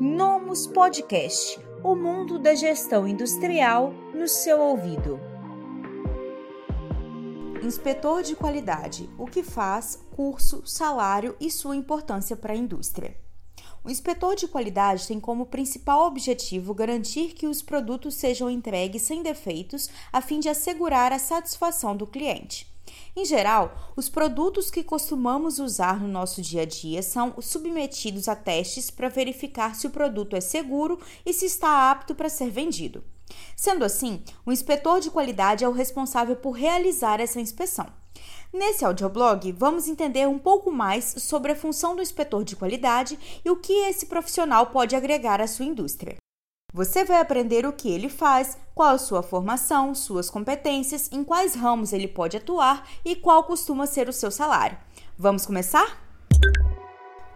Nomus Podcast o mundo da gestão industrial no seu ouvido. Inspetor de qualidade: o que faz, curso, salário e sua importância para a indústria. O inspetor de qualidade tem como principal objetivo garantir que os produtos sejam entregues sem defeitos, a fim de assegurar a satisfação do cliente. Em geral, os produtos que costumamos usar no nosso dia a dia são submetidos a testes para verificar se o produto é seguro e se está apto para ser vendido. Sendo assim, o inspetor de qualidade é o responsável por realizar essa inspeção. Nesse audioblog, vamos entender um pouco mais sobre a função do inspetor de qualidade e o que esse profissional pode agregar à sua indústria. Você vai aprender o que ele faz, qual a sua formação, suas competências, em quais ramos ele pode atuar e qual costuma ser o seu salário. Vamos começar?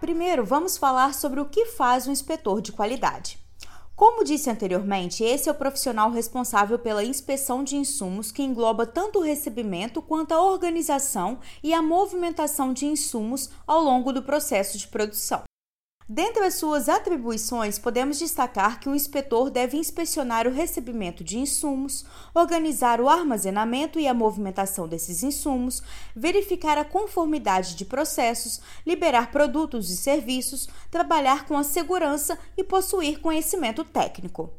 Primeiro, vamos falar sobre o que faz um inspetor de qualidade. Como disse anteriormente, esse é o profissional responsável pela inspeção de insumos que engloba tanto o recebimento quanto a organização e a movimentação de insumos ao longo do processo de produção. Dentre as suas atribuições, podemos destacar que o inspetor deve inspecionar o recebimento de insumos, organizar o armazenamento e a movimentação desses insumos, verificar a conformidade de processos, liberar produtos e serviços, trabalhar com a segurança e possuir conhecimento técnico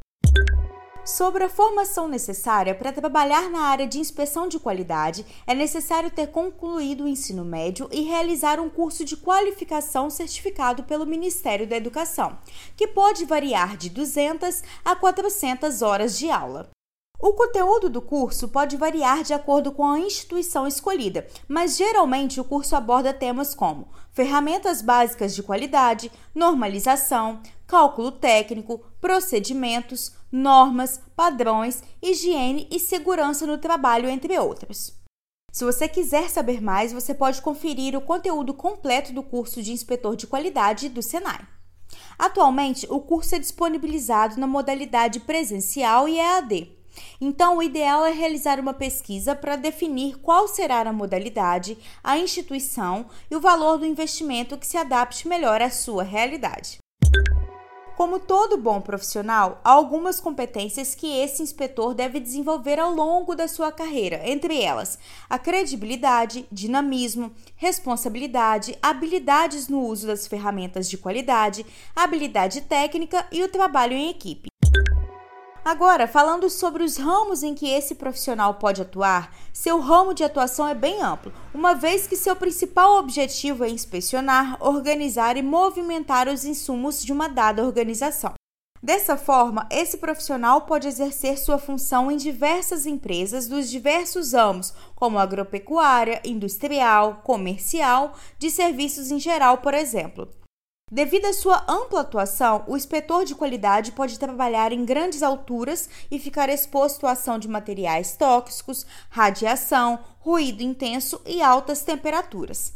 sobre a formação necessária para trabalhar na área de inspeção de qualidade, é necessário ter concluído o ensino médio e realizar um curso de qualificação certificado pelo Ministério da Educação, que pode variar de 200 a 400 horas de aula. O conteúdo do curso pode variar de acordo com a instituição escolhida, mas geralmente o curso aborda temas como ferramentas básicas de qualidade, normalização, cálculo técnico, procedimentos, normas, padrões, higiene e segurança no trabalho, entre outros. Se você quiser saber mais, você pode conferir o conteúdo completo do curso de inspetor de qualidade do Senai. Atualmente, o curso é disponibilizado na modalidade presencial e EAD. Então, o ideal é realizar uma pesquisa para definir qual será a modalidade, a instituição e o valor do investimento que se adapte melhor à sua realidade. Como todo bom profissional, há algumas competências que esse inspetor deve desenvolver ao longo da sua carreira, entre elas a credibilidade, dinamismo, responsabilidade, habilidades no uso das ferramentas de qualidade, habilidade técnica e o trabalho em equipe. Agora, falando sobre os ramos em que esse profissional pode atuar, seu ramo de atuação é bem amplo, uma vez que seu principal objetivo é inspecionar, organizar e movimentar os insumos de uma dada organização. Dessa forma, esse profissional pode exercer sua função em diversas empresas dos diversos ramos, como agropecuária, industrial, comercial, de serviços em geral, por exemplo. Devido à sua ampla atuação, o inspetor de qualidade pode trabalhar em grandes alturas e ficar exposto à ação de materiais tóxicos, radiação, ruído intenso e altas temperaturas.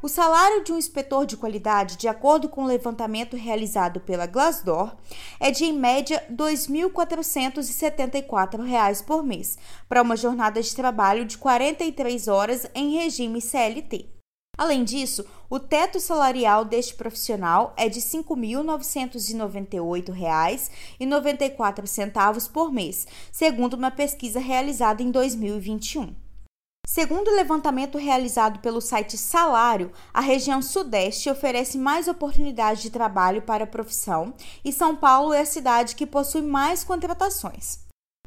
O salário de um inspetor de qualidade, de acordo com o levantamento realizado pela Glassdoor, é de em média R$ 2.474 por mês, para uma jornada de trabalho de 43 horas em regime CLT. Além disso, o teto salarial deste profissional é de R$ 5.998,94 por mês, segundo uma pesquisa realizada em 2021. Segundo o levantamento realizado pelo site Salário, a região Sudeste oferece mais oportunidades de trabalho para a profissão e São Paulo é a cidade que possui mais contratações.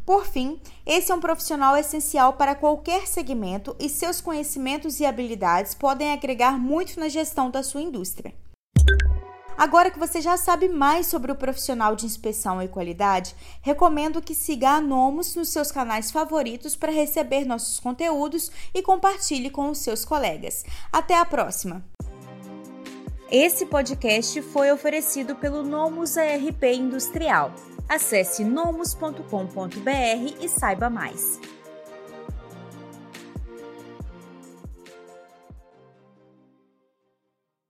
Por fim, esse é um profissional essencial para qualquer segmento e seus conhecimentos e habilidades podem agregar muito na gestão da sua indústria. Agora que você já sabe mais sobre o profissional de inspeção e qualidade, recomendo que siga a Nomos nos seus canais favoritos para receber nossos conteúdos e compartilhe com os seus colegas. Até a próxima! Esse podcast foi oferecido pelo Nomus ARP Industrial. Acesse nomus.com.br e saiba mais.